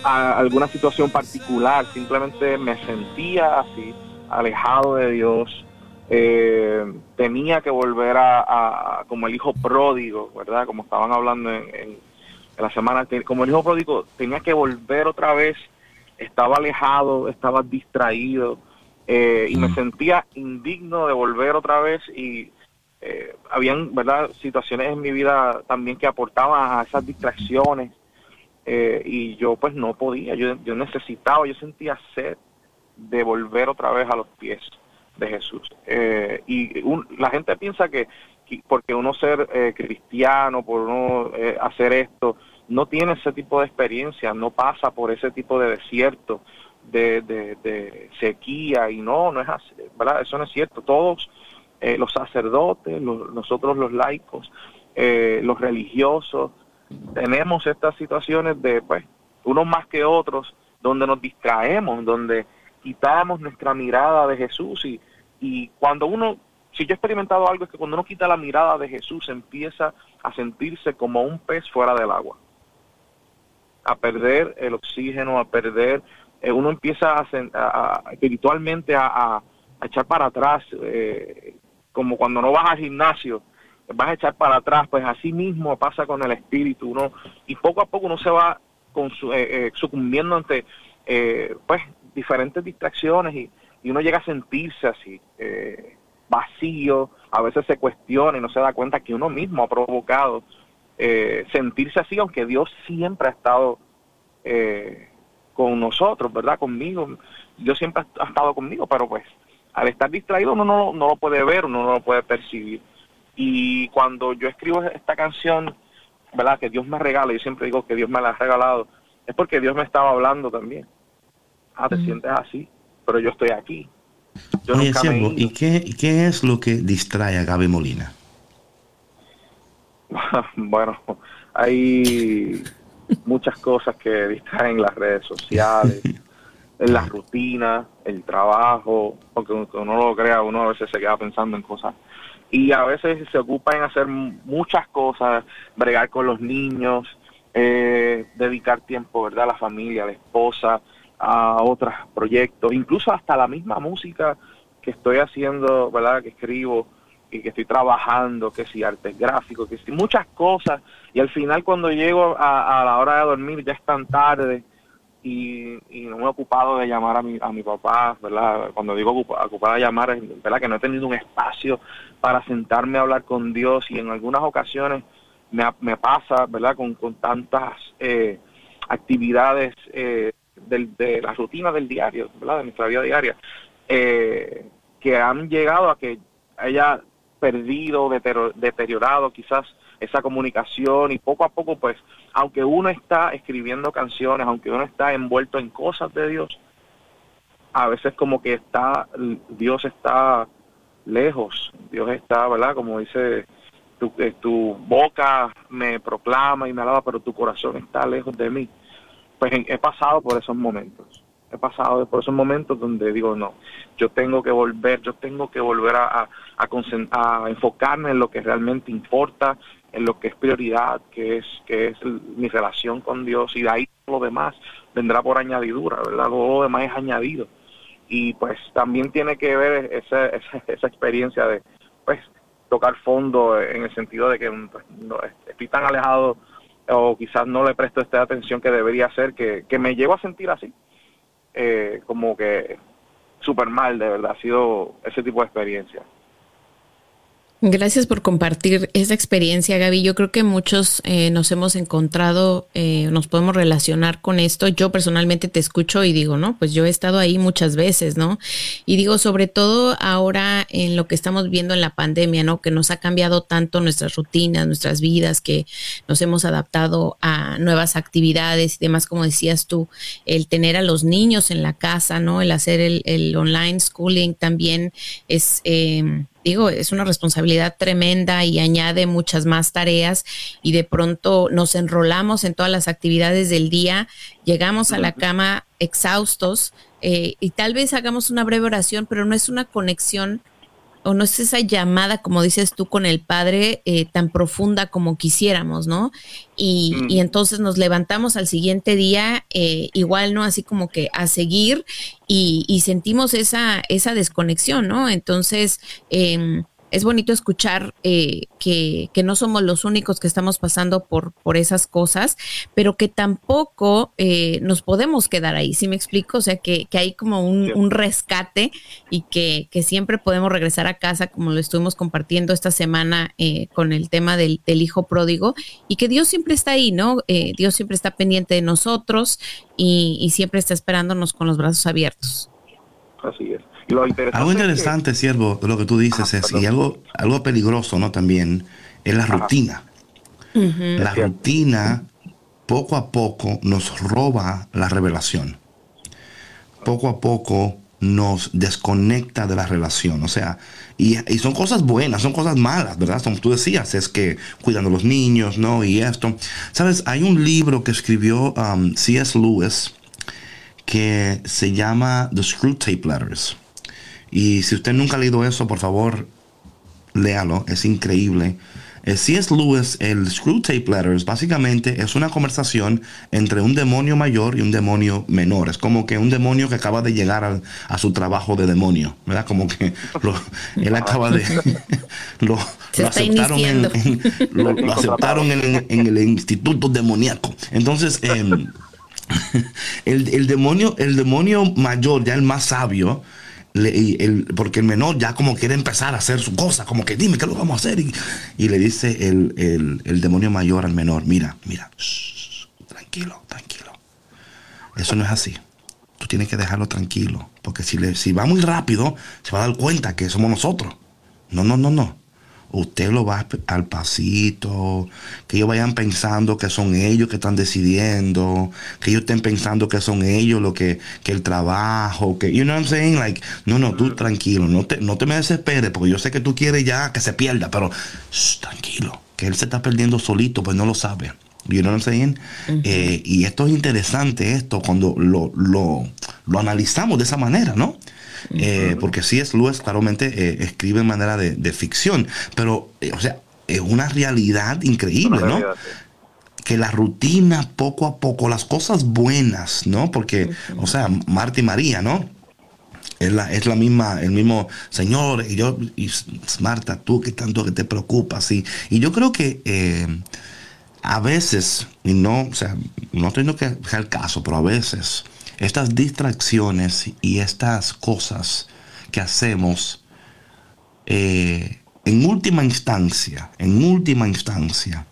a alguna situación particular, simplemente me sentía así, alejado de Dios, eh, tenía que volver a, como el hijo pródigo, ¿verdad? Como estaban hablando en, en- en la semana, como el hijo pródigo tenía que volver otra vez, estaba alejado, estaba distraído eh, y me sentía indigno de volver otra vez y eh, habían, ¿verdad? Situaciones en mi vida también que aportaban a esas distracciones eh, y yo pues no podía, yo, yo necesitaba, yo sentía sed de volver otra vez a los pies de Jesús. Eh, y un- la gente piensa que, que porque uno ser eh, cristiano, por uno eh, hacer esto, no tiene ese tipo de experiencia, no pasa por ese tipo de desierto, de, de, de sequía, y no, no es así, ¿verdad? Eso no es cierto. Todos eh, los sacerdotes, los- nosotros los laicos, eh, los religiosos, tenemos estas situaciones de, pues, unos más que otros, donde nos distraemos, donde quitamos nuestra mirada de Jesús y, y cuando uno, si yo he experimentado algo es que cuando uno quita la mirada de Jesús empieza a sentirse como un pez fuera del agua, a perder el oxígeno, a perder, eh, uno empieza a, espiritualmente a- a echar para atrás, eh, como cuando no vas al gimnasio, vas a echar para atrás, pues así mismo pasa con el espíritu, uno y poco a poco uno se va consu- eh, eh, sucumbiendo ante eh, pues diferentes distracciones y, y uno llega a sentirse así eh, vacío, a veces se cuestiona y no se da cuenta que uno mismo ha provocado eh, sentirse así, aunque Dios siempre ha estado eh, con nosotros, ¿verdad? Conmigo, Dios siempre ha estado conmigo, pero pues al estar distraído uno no, no lo puede ver, uno no lo puede percibir. Y cuando yo escribo esta canción, ¿verdad? Que Dios me regala, yo siempre digo que Dios me la ha regalado, es porque Dios me estaba hablando también. Ah, te sientes así, pero yo estoy aquí. Yo Oye, nunca me he siervo, ido. ¿y qué, y qué es lo que distrae a Gaby Molina? bueno, hay muchas cosas que distraen las redes sociales, en la rutina, el trabajo, aunque uno no lo crea, uno a veces se queda pensando en cosas. Y a veces se ocupa en hacer muchas cosas, bregar con los niños, eh, dedicar tiempo, ¿verdad?, a la familia, a la esposa, a otros proyectos, incluso hasta la misma música que estoy haciendo, ¿verdad?, que escribo y que estoy trabajando, que si artes gráficos, que si muchas cosas, y al final cuando llego a, a la hora de dormir ya es tan tarde y, y no me he ocupado de llamar a mi, a mi papá, ¿verdad? Cuando digo ocupa- ocupado de llamar, ¿verdad? Que no he tenido un espacio para sentarme a hablar con Dios y en algunas ocasiones me, me pasa, ¿verdad? Con, con tantas eh, actividades eh, del- de la rutina del diario, ¿verdad? De nuestra vida diaria, eh, que han llegado a que haya perdido, deteriorado quizás esa comunicación y poco a poco pues aunque uno está escribiendo canciones, aunque uno está envuelto en cosas de Dios, a veces como que está Dios está lejos, Dios está, ¿verdad? Como dice tu, eh, tu boca me proclama y me alaba, pero tu corazón está lejos de mí. Pues he pasado por esos momentos. He pasado por esos momentos donde digo, no, yo tengo que volver, yo tengo que volver a, a, a enfocarme en lo que realmente importa, en lo que es prioridad, que es que es mi relación con Dios y de ahí lo demás vendrá por añadidura, ¿verdad? Todo lo demás es añadido. Y pues también tiene que ver esa, esa, esa experiencia de, pues, tocar fondo en el sentido de que pues, no, estoy tan alejado o quizás no le presto esta atención que debería hacer, que, que me llevo a sentir así, eh, como que súper mal, de verdad, ha sido ese tipo de experiencia. Gracias por compartir esa experiencia, Gaby. Yo creo que muchos eh, nos hemos encontrado, eh, nos podemos relacionar con esto. Yo personalmente te escucho y digo, no, pues yo he estado ahí muchas veces, ¿no? Y digo, sobre todo ahora en lo que estamos viendo en la pandemia, ¿no? Que nos ha cambiado tanto nuestras rutinas, nuestras vidas, que nos hemos adaptado a nuevas actividades y demás, como decías tú, el tener a los niños en la casa, ¿no? El hacer el, el online schooling también es... Eh, digo, es una responsabilidad tremenda y añade muchas más tareas y de pronto nos enrolamos en todas las actividades del día, llegamos a la cama exhaustos eh, y tal vez hagamos una breve oración, pero no es una conexión o no es esa llamada, como dices tú, con el Padre eh, tan profunda como quisiéramos, ¿no? Y, Mm. y entonces nos levantamos al siguiente día, eh, igual, ¿no? Así como que a seguir y, y sentimos esa, esa desconexión, ¿no? Entonces, em, es bonito escuchar eh, que, que no somos los únicos que estamos pasando por, por esas cosas, pero que tampoco eh, nos podemos quedar ahí, ¿sí me explico? O sea, que, que hay como un, un rescate y que, que siempre podemos regresar a casa, como lo estuvimos compartiendo esta semana eh, con el tema del, del hijo pródigo, y que Dios siempre está ahí, ¿no? Dios siempre está pendiente de nosotros y, y siempre está esperándonos con los brazos abiertos. Así es. Y lo interesante Algo es que- interesante, siervo, de lo que tú dices Ajá, es, y algo, algo peligroso, ¿no? También, es la Ajá. rutina. La Es cierto. rutina, poco a poco, nos roba la revelación. Poco a poco nos desconecta de la relación. O sea, y, y son cosas buenas, son cosas malas, ¿verdad? Como tú decías, es que cuidando a los niños, ¿no? Y esto. Sabes, hay un libro que escribió um, C.S. Lewis que se llama The Screw Tape Letters. Y si usted nunca ha leído eso, por favor, léalo, es increíble. Eh, C.S. Lewis, el Screw Tape Letters, básicamente es una conversación entre un demonio mayor y un demonio menor. Es como que un demonio que acaba de llegar a, su trabajo de demonio, ¿verdad? Como que lo- él acaba de... lo, lo aceptaron, en, lo, lo aceptaron en, en el instituto demoníaco. Entonces, em, el, el demonio, el demonio mayor, ya el más sabio, y el- porque el menor ya como quiere empezar a hacer su cosa, como que dime qué lo vamos a hacer. Y, y le dice el, el- el demonio mayor al menor, mira, mira, tranquilo, tranquilo. Eso no es así. Tú tienes que dejarlo tranquilo, porque si, le, si va muy rápido, se va a dar cuenta que somos nosotros. No, no, no, no. Usted lo va al pasito, que ellos vayan pensando que son ellos que están decidiendo, que ellos estén pensando que son ellos lo que, que el trabajo, que, you know what I'm saying? Like, no, no, tú tranquilo, no te, no te me desesperes, porque yo sé que tú quieres ya que se pierda, pero shh, tranquilo, que él se está perdiendo solito, pues no lo sabe. You know what I'm saying? Eh, y esto es interesante, esto, cuando lo, lo, lo analizamos de esa manera, ¿no? Eh, porque sí es Lewis claramente eh, escribe en manera de, de ficción, pero, eh, o sea, es una realidad increíble, Una ¿no? sí. que la rutina poco a poco, las cosas buenas, ¿no? Porque, o sea, Marta y María, ¿no? Es la, es la misma, el mismo Señor, y yo, y Marta, tú que tanto que te preocupas, y, y yo creo que eh, a veces, y no, o sea, no tengo que sea el caso, pero a veces, estas distracciones y estas cosas que hacemos, eh, en última instancia, en última instancia,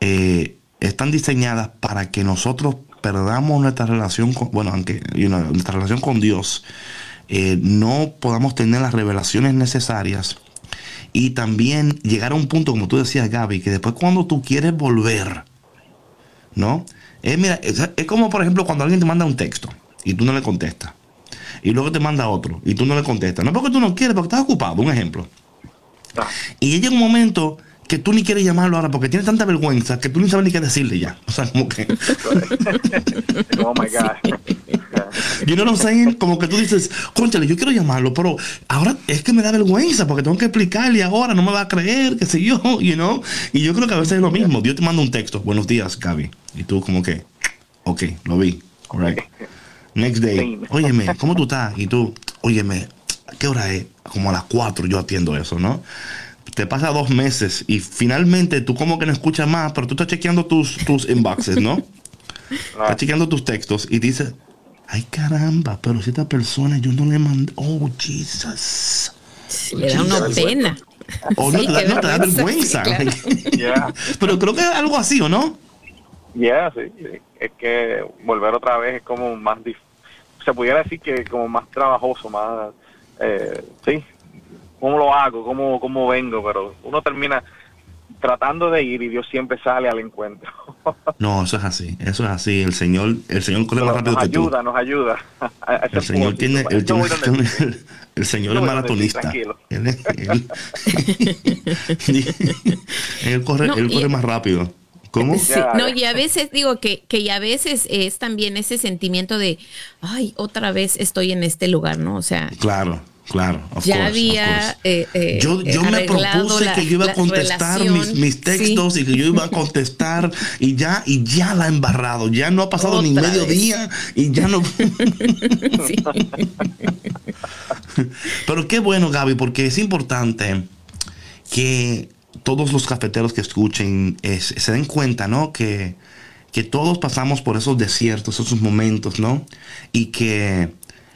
eh, están diseñadas para que nosotros perdamos nuestra relación con, bueno, aunque nuestra relación con Dios, eh, no podamos tener las revelaciones necesarias y también llegar a un punto, como tú decías, Gaby, que después cuando tú quieres volver, ¿no? Es, mira, es, es como, por ejemplo, cuando alguien te manda un texto y tú no le contestas. Y luego te manda otro y tú no le contestas. No porque tú no quieres, porque estás ocupado, un ejemplo. Ah, Y llega un momento que tú ni quieres llamarlo ahora porque tienes tanta vergüenza que tú ni sabes ni qué decirle ya. O sea, como que, oh my God. you know what I'm saying? Como que tú dices, conchale, yo quiero llamarlo, pero ahora es que me da vergüenza porque tengo que explicarle ahora, no me va a creer, qué sé yo, you know? Y yo creo que a veces es lo mismo. Dios te manda un texto, buenos días, Gaby. Y tú como que, ok, lo vi, right. Next day, óyeme, ¿cómo tú estás? Y tú, óyeme, ¿a qué hora es? Como a las 4 yo atiendo eso, ¿no? Te pasa dos meses y finalmente tú como que no escuchas más, pero tú estás chequeando tus, tus inboxes, ¿no? Estás chequeando tus textos y dices, ay caramba, pero si esta persona yo no le mandé, oh Jesus. Le da una pena. O no Sí, te da, no te da vergüenza. sí, Yeah. Pero creo que es algo así, ¿o no? Yeah, sí, sí. Es que volver otra vez es como más se pudiera decir que como más trabajoso, más eh, sí. ¿Cómo lo hago? ¿Cómo cómo vengo? Pero uno termina tratando de ir y Dios siempre sale al encuentro. No, eso es así, eso es así. El Señor, el Señor corre más nos rápido que tú. ayuda, nos ayuda. a ese El Señor tiene, el, tú. el, el Señor es maratonista. Él, es- él- él corre, No, él y- corre más rápido. ¿Cómo? Sí, no, y a veces digo que, que y a veces es también ese sentimiento de, ay, otra vez estoy en este lugar, ¿no? O sea, Claro, claro. of ya course, había eh, eh, Yo, yo me propuse la- que yo iba a contestar mis, mis textos Sí. y que yo iba a contestar y ya, y ya la he embarrado. Ya no ha pasado ni medio vez. día y ya no. Sí. Pero qué bueno, Gaby, porque es importante que todos los cafeteros que escuchen es- se den cuenta, ¿no? Que, que todos pasamos por esos desiertos, esos momentos, ¿no? Y que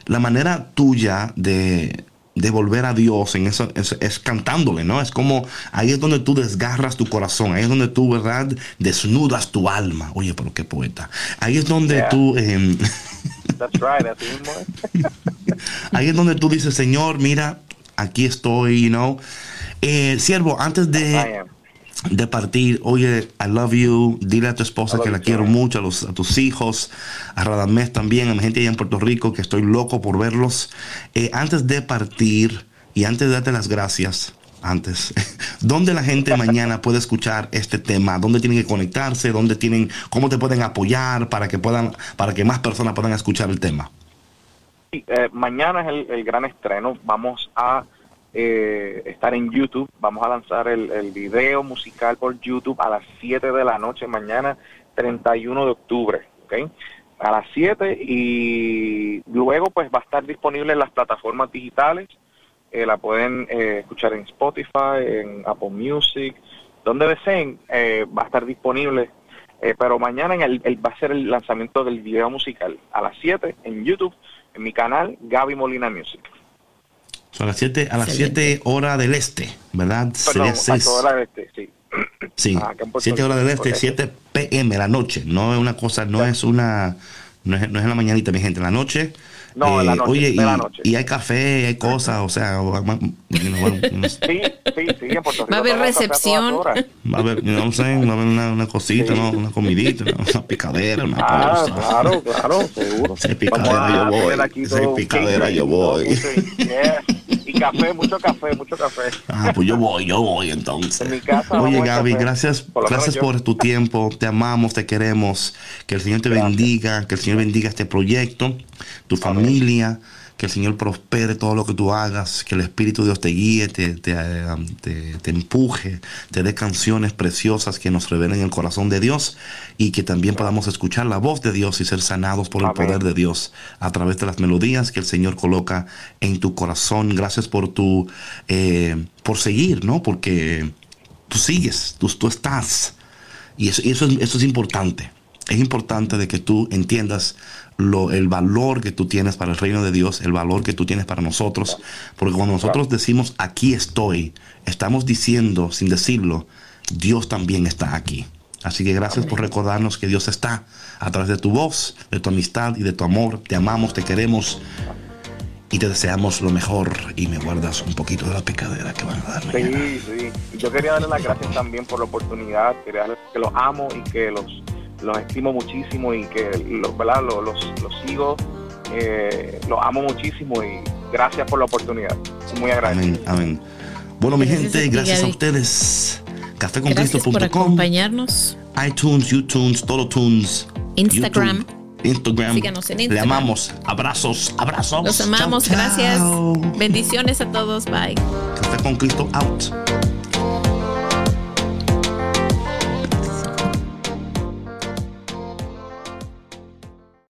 la manera tuya de, de volver a Dios en eso es, es cantándole, ¿no? Es como ahí es donde tú desgarras tu corazón, ahí es donde tú, ¿verdad? Desnudas tu alma. Oye, pero qué poeta. Ahí es donde Yeah. tú... em, That's right. Ahí es donde tú dices, Señor, mira, aquí estoy, you know. Eh, siervo, antes de. De partir, oye, I love you, dile a tu esposa que la quiero mucho, a, los, a tus hijos, a Radamés también, a mi gente allá en Puerto Rico, que estoy loco por verlos. Eh, antes de partir y antes de darte las gracias, antes, ¿dónde la gente mañana puede escuchar este tema? ¿Dónde tienen que conectarse? ¿Dónde tienen, cómo te pueden apoyar para que puedan, para que más personas puedan escuchar el tema? Sí, eh, mañana es el, el gran estreno. Vamos a eh, estar en YouTube. Vamos a lanzar el, el video musical por YouTube a las 7 de la noche mañana, 31 de octubre. ¿ok? A las 7 y luego pues va a estar disponible en las plataformas digitales. Eh, la pueden eh, escuchar en Spotify, en Apple Music, donde deseen, eh, va a estar disponible. Pero mañana en el- va a ser el lanzamiento del video musical a las 7 en YouTube, en mi canal Gaby Molina Music. A las 7 a las Excelente. 7 horas del este, ¿verdad? Perdón, Sería 6. a toda la este, sí. Sí, Ah, acá en Puerto 7 horas del este, ok. 7 pm la noche. No es una cosa, no es una. No es, no es en la mañanita, mi gente, en la noche. eh, No, en la noche, Oye, y, la noche. y hay café, hay cosas, o sea, va, va- you know, va- no sé, Sí, sí, sí, en Puerto Rico. Va a haber a recepción. horas. va a haber, know I'm saying? va a haber una, una cosita, ¿no? una comidita, ¿no? una picadera, una Ah, cosa. claro, claro, seguro. Si picadera, a yo voy. Si picadera, yo voy. Café, mucho café, mucho café. Ah, pues yo voy, yo voy entonces. En mi casa Oye, Gaby, café. gracias, Por gracias yo. por tu tiempo. Te amamos, te queremos. Que el Señor te Gracias. bendiga, que el Señor bendiga este proyecto, tu familia, que el Señor prospere todo lo que tú hagas, que el Espíritu de Dios te guíe, te, te, eh, te- te empuje, te dé canciones preciosas que nos revelen el corazón de Dios y que también podamos escuchar la voz de Dios y ser sanados por el poder de Dios a través de las melodías que el Señor coloca en tu corazón. Gracias por tu, eh, por seguir, ¿no? Porque tú sigues, tú, tú estás. Y eso, y eso, es, eso es importante. Es importante de que tú entiendas lo, el valor que tú tienes para el reino de Dios, el valor que tú tienes para nosotros. Porque cuando nosotros decimos aquí estoy, estamos diciendo, sin decirlo, Dios también está aquí. Así que gracias por recordarnos que Dios está a través de tu voz, de tu amistad y de tu amor. Te amamos, te queremos y te deseamos lo mejor. Y me guardas un poquito de la picadera que van a dar mañana. Sí, sí. Yo quería darle las gracias también por la oportunidad, quería que los amo y que los, los estimo muchísimo y que los, ¿verdad? los, los, los sigo, eh, los amo muchísimo y gracias por la oportunidad. Muy agradecido. Amén, amén. Bueno, mi Gracias gente, a ti, gracias a ustedes. Gracias por Caféconcristo.com, acompañarnos. iTunes, YouTunes, todo Tunes, Instagram. YouTube, Instagram. Síganos en Le Instagram. amamos. Abrazos, abrazos. Los amamos, Chao, gracias. chao. Bendiciones a todos. Bye. Café con Cristo out.